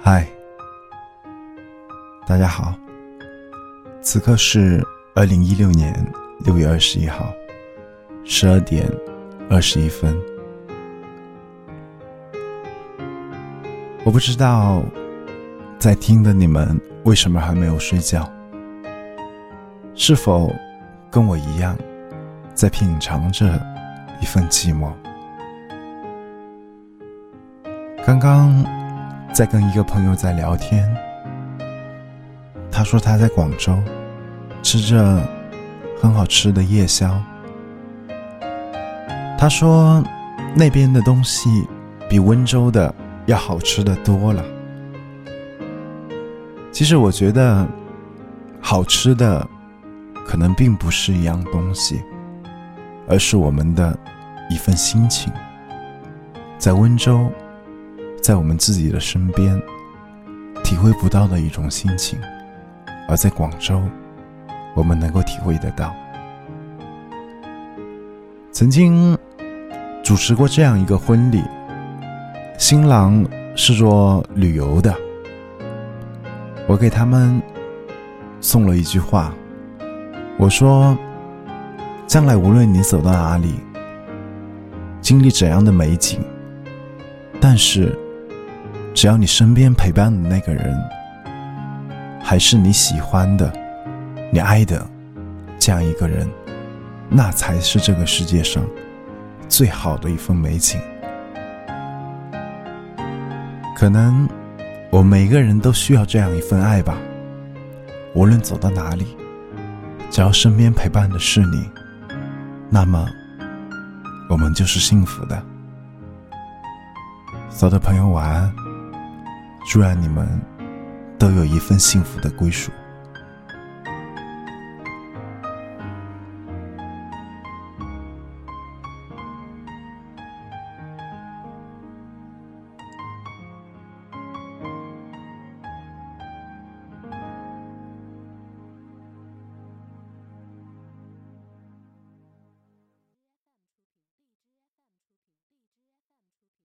嗨，大家好。此刻是二零一六年六月二十一号十二点二十一分。我不知道在听的你们为什么还没有睡觉？是否跟我一样，在品尝着一份寂寞？刚刚在跟一个朋友在聊天，他说他在广州吃着很好吃的夜宵。他说那边的东西比温州的要好吃的多了。其实我觉得好吃的可能并不是一样东西，而是我们的一份心情。在温州。在我们自己的身边，体会不到的一种心情，而在广州，我们能够体会得到。曾经主持过这样一个婚礼，新郎是做旅游的，我给他们送了一句话，我说：将来无论你走到哪里，经历怎样的美景，但是。只要你身边陪伴的那个人，还是你喜欢的、你爱的这样一个人，那才是这个世界上最好的一份美景。可能我们每个人都需要这样一份爱吧。无论走到哪里，只要身边陪伴的是你，那么我们就是幸福的。走的朋友晚安。祝愿你们都有一份幸福的归属。